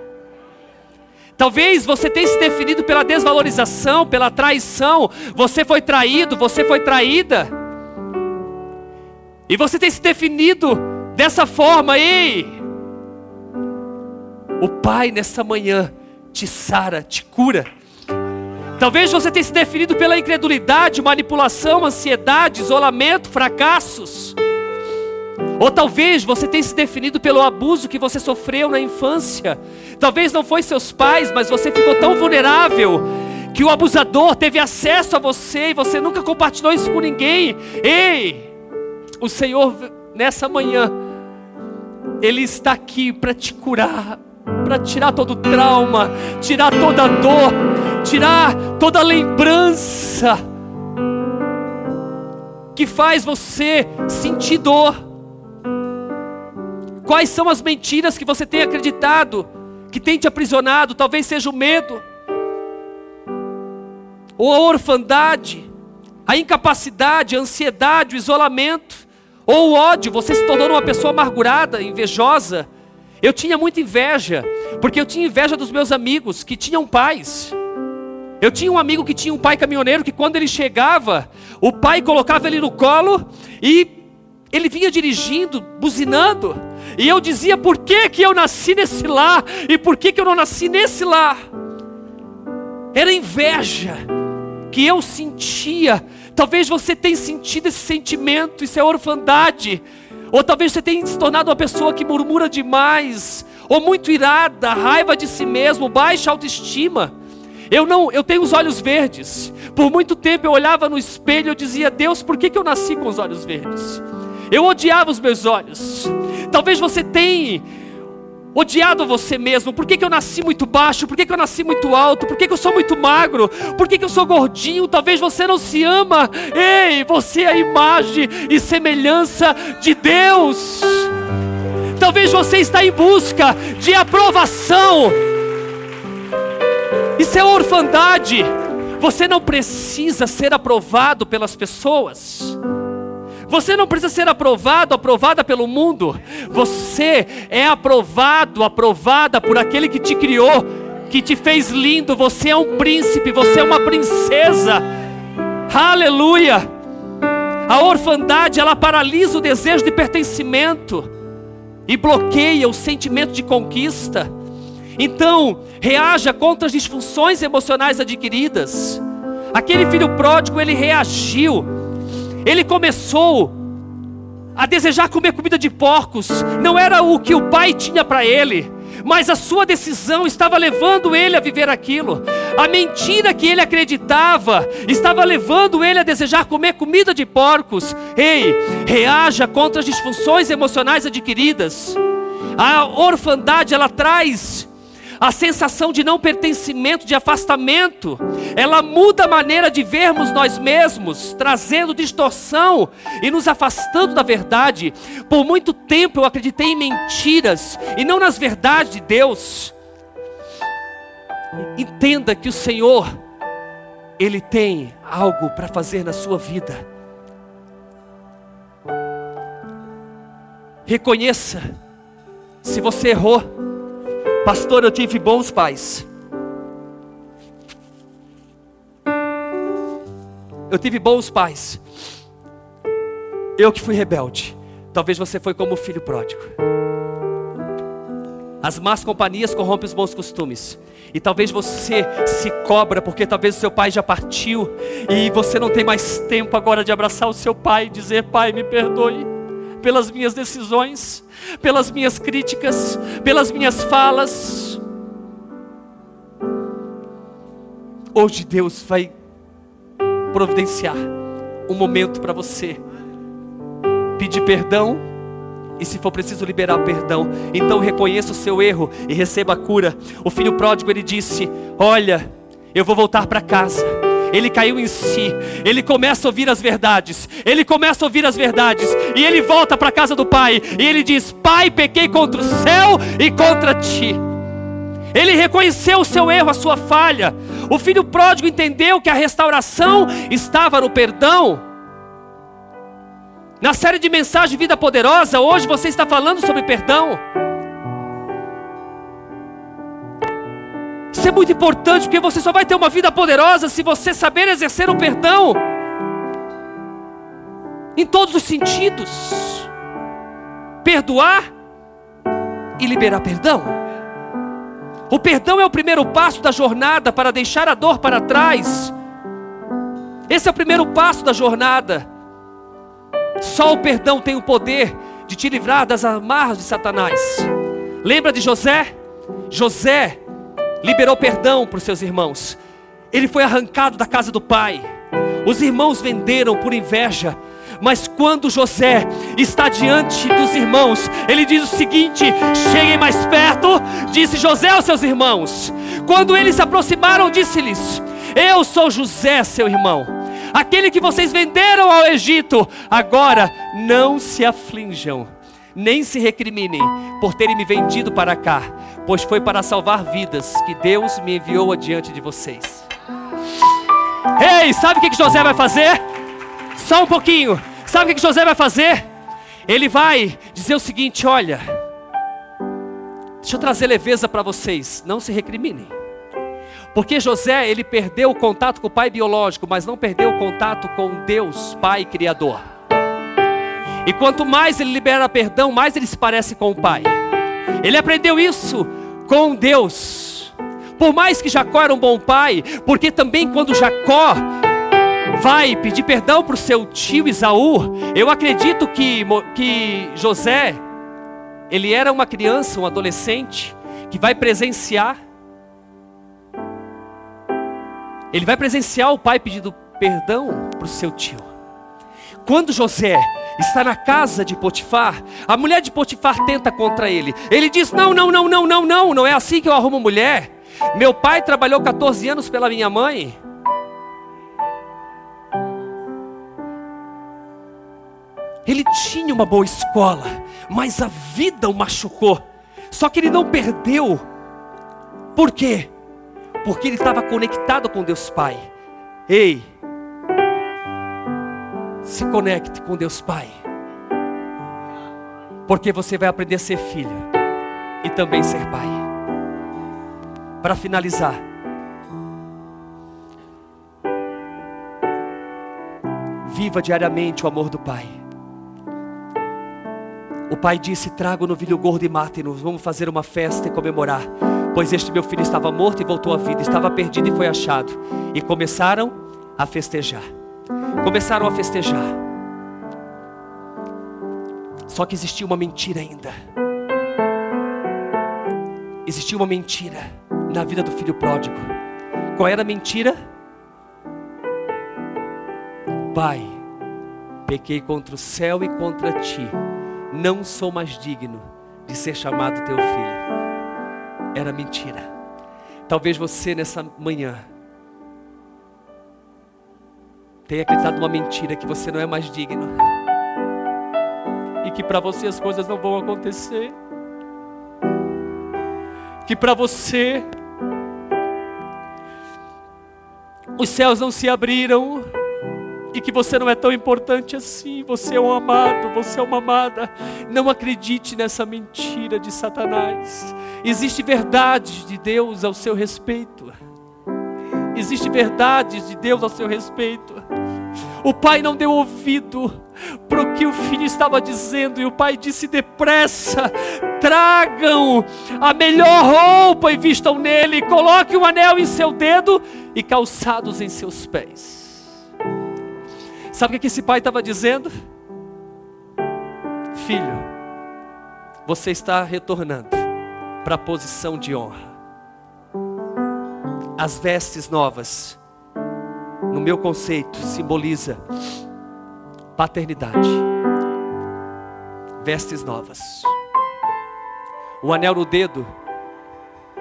Talvez você tenha se definido pela desvalorização, pela traição. Você foi traído, você foi traída. E você tem se definido dessa forma, ei, o Pai nessa manhã te sara, te cura. Talvez você tenha se definido pela incredulidade, manipulação, ansiedade, isolamento, fracassos. Ou talvez você tenha se definido pelo abuso que você sofreu na infância. Talvez não foi seus pais, mas você ficou tão vulnerável que o abusador teve acesso a você e você nunca compartilhou isso com ninguém. Ei, o Senhor nessa manhã ele está aqui para te curar, para tirar todo trauma, tirar toda dor, tirar toda lembrança que faz você sentir dor. Quais são as mentiras que você tem acreditado, que tem te aprisionado? Talvez seja o medo, ou a orfandade, a incapacidade, a ansiedade, o isolamento, ou o ódio. Você se tornou uma pessoa amargurada, invejosa, eu tinha muita inveja, porque eu tinha inveja dos meus amigos que tinham pais. Eu tinha um amigo que tinha um pai caminhoneiro que quando ele chegava, o pai colocava ele no colo e ele vinha dirigindo, buzinando. E eu dizia: por que, que eu nasci nesse lar? E por que, que eu não nasci nesse lar? Era inveja que eu sentia. Talvez você tenha sentido esse sentimento, isso é orfandade. Ou talvez você tenha se tornado uma pessoa que murmura demais, ou muito irada, raiva de si mesmo, baixa autoestima. Eu não, eu tenho os olhos verdes. Por muito tempo eu olhava no espelho e dizia: "Deus, por que, que eu nasci com os olhos verdes?" Eu odiava os meus olhos. Talvez você tenha odiado você mesmo. Por que, que eu nasci muito baixo? Por que, que eu nasci muito alto? Por que, que eu sou muito magro? Por que, que eu sou gordinho? Talvez você não se ama. Ei, você é a imagem e semelhança de Deus. Talvez você está em busca de aprovação. Isso é orfandade. Você não precisa ser aprovado pelas pessoas. Você não precisa ser aprovado, aprovada pelo mundo. Você é aprovado, aprovada por aquele que te criou, que te fez lindo. Você é um príncipe, você é uma princesa. Aleluia! A orfandade, ela paralisa o desejo de pertencimento e bloqueia o sentimento de conquista. Então, reaja contra as disfunções emocionais adquiridas. Aquele filho pródigo, ele reagiu ele começou a desejar comer comida de porcos, não era o que o pai tinha para ele, mas a sua decisão estava levando ele a viver aquilo. A mentira que ele acreditava estava levando ele a desejar comer comida de porcos. Ei, reaja contra as disfunções emocionais adquiridas. A orfandade ela traz a sensação de não pertencimento, de afastamento, ela muda a maneira de vermos nós mesmos, trazendo distorção e nos afastando da verdade. Por muito tempo eu acreditei em mentiras e não nas verdades de Deus. Entenda que o Senhor, Ele tem algo para fazer na sua vida. Reconheça se você errou. Pastor, eu tive bons pais. Eu tive bons pais. Eu que fui rebelde. Talvez você foi como o filho pródigo. As más companhias corrompem os bons costumes. E talvez você se cobra porque talvez o seu pai já partiu e você não tem mais tempo agora de abraçar o seu pai e dizer: "Pai, me perdoe pelas minhas decisões" pelas minhas críticas, pelas minhas falas. Hoje Deus vai providenciar um momento para você pedir perdão e se for preciso liberar perdão, então reconheça o seu erro e receba a cura. O filho pródigo ele disse: "Olha, eu vou voltar para casa ele caiu em si, ele começa a ouvir as verdades, ele começa a ouvir as verdades, e ele volta para a casa do pai, e ele diz: Pai, pequei contra o céu e contra ti. Ele reconheceu o seu erro, a sua falha. O filho pródigo entendeu que a restauração estava no perdão. Na série de mensagem Vida Poderosa, hoje você está falando sobre perdão. Muito importante, porque você só vai ter uma vida poderosa se você saber exercer o perdão em todos os sentidos. Perdoar e liberar perdão. O perdão é o primeiro passo da jornada para deixar a dor para trás. Esse é o primeiro passo da jornada. Só o perdão tem o poder de te livrar das amarras de Satanás. Lembra de José? José liberou perdão para os seus irmãos. Ele foi arrancado da casa do pai. Os irmãos venderam por inveja. Mas quando José está diante dos irmãos, ele diz o seguinte: cheguem mais perto, disse José aos seus irmãos. Quando eles se aproximaram, disse-lhes: Eu sou José, seu irmão, aquele que vocês venderam ao Egito. Agora não se aflinjam, nem se recriminem por terem me vendido para cá, pois foi para salvar vidas que Deus me enviou adiante de vocês. Ei, sabe o que José vai fazer? Só um pouquinho. Sabe o que José vai fazer? Ele vai dizer o seguinte: olha, deixa eu trazer leveza para vocês, não se recriminem. Porque José, ele perdeu o contato com o pai biológico, mas não perdeu o contato com Deus, Pai Criador. E quanto mais ele libera perdão, mais ele se parece com o Pai. Ele aprendeu isso com Deus. Por mais que Jacó era um bom pai, porque também quando Jacó vai pedir perdão para o seu tio Isaú, eu acredito que, que José, ele era uma criança, um adolescente, que vai presenciar, ele vai presenciar o pai pedindo perdão para o seu tio. Quando José está na casa de Potifar, a mulher de Potifar tenta contra ele. Ele diz: Não, não, não, não, não, não, não é assim que eu arrumo mulher. Meu pai trabalhou 14 anos pela minha mãe. Ele tinha uma boa escola, mas a vida o machucou. Só que ele não perdeu. Por quê? Porque ele estava conectado com Deus Pai. Ei, se conecte com Deus Pai. Porque você vai aprender a ser filho e também ser pai. Para finalizar, viva diariamente o amor do Pai. O pai disse: Traga o novilho gordo e matem-no. Vamos fazer uma festa e comemorar. Pois este meu filho estava morto e voltou à vida, estava perdido e foi achado. E começaram a festejar. Começaram a festejar. Só que existia uma mentira ainda. Existia uma mentira na vida do filho pródigo. Qual era a mentira? Pai, pequei contra o céu e contra ti não sou mais digno de ser chamado teu filho. Era mentira. Talvez você nessa manhã tenha acreditado numa mentira que você não é mais digno. E que para você as coisas não vão acontecer. Que para você os céus não se abriram e que você não é tão importante assim. Você é um amado, você é uma amada. Não acredite nessa mentira de Satanás. Existe verdade de Deus ao seu respeito. Existe verdade de Deus ao seu respeito. O pai não deu ouvido para o que o filho estava dizendo, e o pai disse: depressa, tragam a melhor roupa e vistam nele, coloque um anel em seu dedo e calçados em seus pés. Sabe o que esse pai estava dizendo? Filho, você está retornando para a posição de honra. As vestes novas, no meu conceito, simboliza paternidade. Vestes novas. O anel no dedo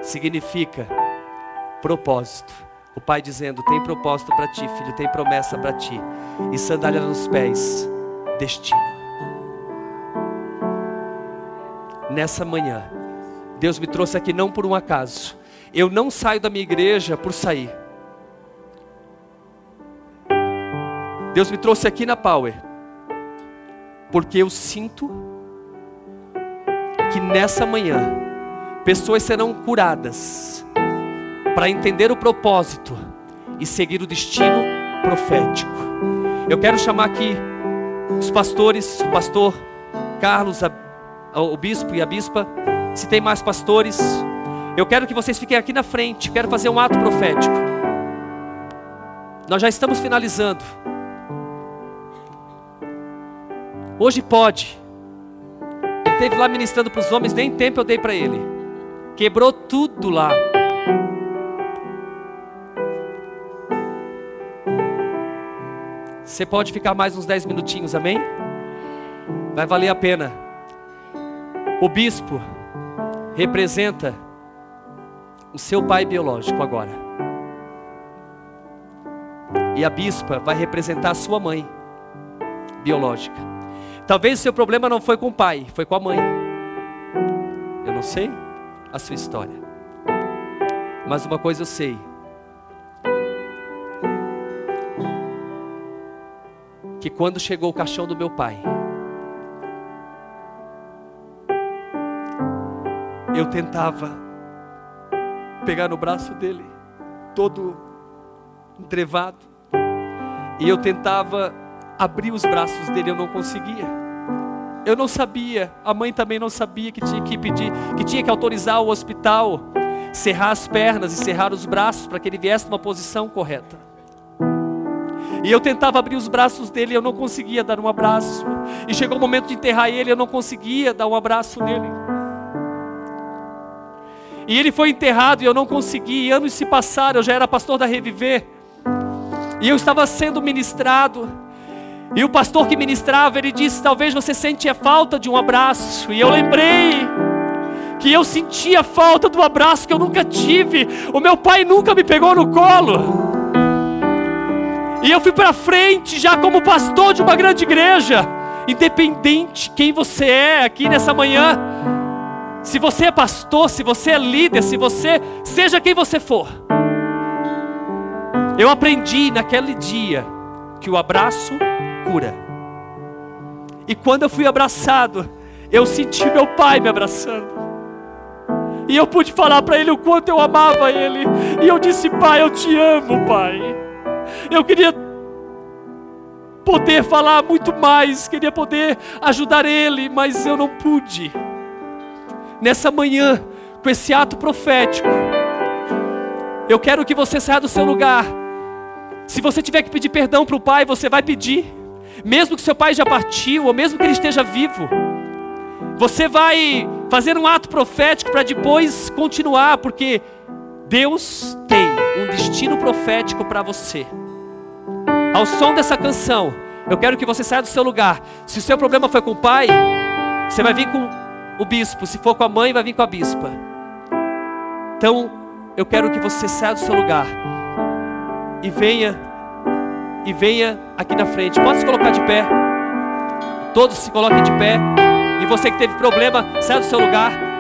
significa propósito. O pai dizendo: Tem propósito para ti, filho, tem promessa para ti. E sandália nos pés, destino. Nessa manhã, Deus me trouxe aqui não por um acaso. Eu não saio da minha igreja por sair. Deus me trouxe aqui na Power, porque eu sinto que nessa manhã pessoas serão curadas para entender o propósito e seguir o destino profético. Eu quero chamar aqui os pastores, o pastor Carlos, o bispo e a bispa, se tem mais pastores, eu quero que vocês fiquem aqui na frente, quero fazer um ato profético. Nós já estamos finalizando. Hoje pode. Ele esteve lá ministrando para os homens, nem tempo eu dei para ele. Quebrou tudo lá. Você pode ficar mais uns 10 minutinhos, amém? Vai valer a pena. O bispo representa o seu pai biológico agora. E a bispa vai representar a sua mãe biológica. Talvez o seu problema não foi com o pai, foi com a mãe. Eu não sei a sua história. Mas uma coisa eu sei. Que quando chegou o caixão do meu pai, eu tentava pegar no braço dele, todo entrevado, e eu tentava abrir os braços dele, eu não conseguia. Eu não sabia, a mãe também não sabia que tinha que pedir, que tinha que autorizar o hospital, cerrar as pernas e cerrar os braços para que ele viesse numa posição correta. E eu tentava abrir os braços dele, eu não conseguia dar um abraço. E chegou o momento de enterrar ele, eu não conseguia dar um abraço nele. E ele foi enterrado e eu não consegui. E anos se passaram, eu já era pastor da Reviver. E eu estava sendo ministrado. E o pastor que ministrava, ele disse: Talvez você sentia falta de um abraço. E eu lembrei que eu sentia falta do abraço que eu nunca tive. O meu pai nunca me pegou no colo. E eu fui para frente, já como pastor de uma grande igreja, independente quem você é aqui nessa manhã. Se você é pastor, se você é líder, se você, seja quem você for. Eu aprendi naquele dia que o abraço cura. E quando eu fui abraçado, eu senti meu pai me abraçando. E eu pude falar para ele o quanto eu amava ele. E eu disse: Pai, eu te amo, Pai. Eu queria poder falar muito mais, queria poder ajudar ele, mas eu não pude nessa manhã, com esse ato profético, eu quero que você saia do seu lugar. Se você tiver que pedir perdão para o pai, você vai pedir, mesmo que seu pai já partiu, ou mesmo que ele esteja vivo. Você vai fazer um ato profético para depois continuar, porque Deus tem um destino profético para você. Ao som dessa canção, eu quero que você saia do seu lugar. Se o seu problema foi com o pai, você vai vir com o bispo. Se for com a mãe, vai vir com a bispa. Então, eu quero que você saia do seu lugar e venha e venha aqui na frente. Pode se colocar de pé. Todos se coloquem de pé. E você que teve problema, saia do seu lugar.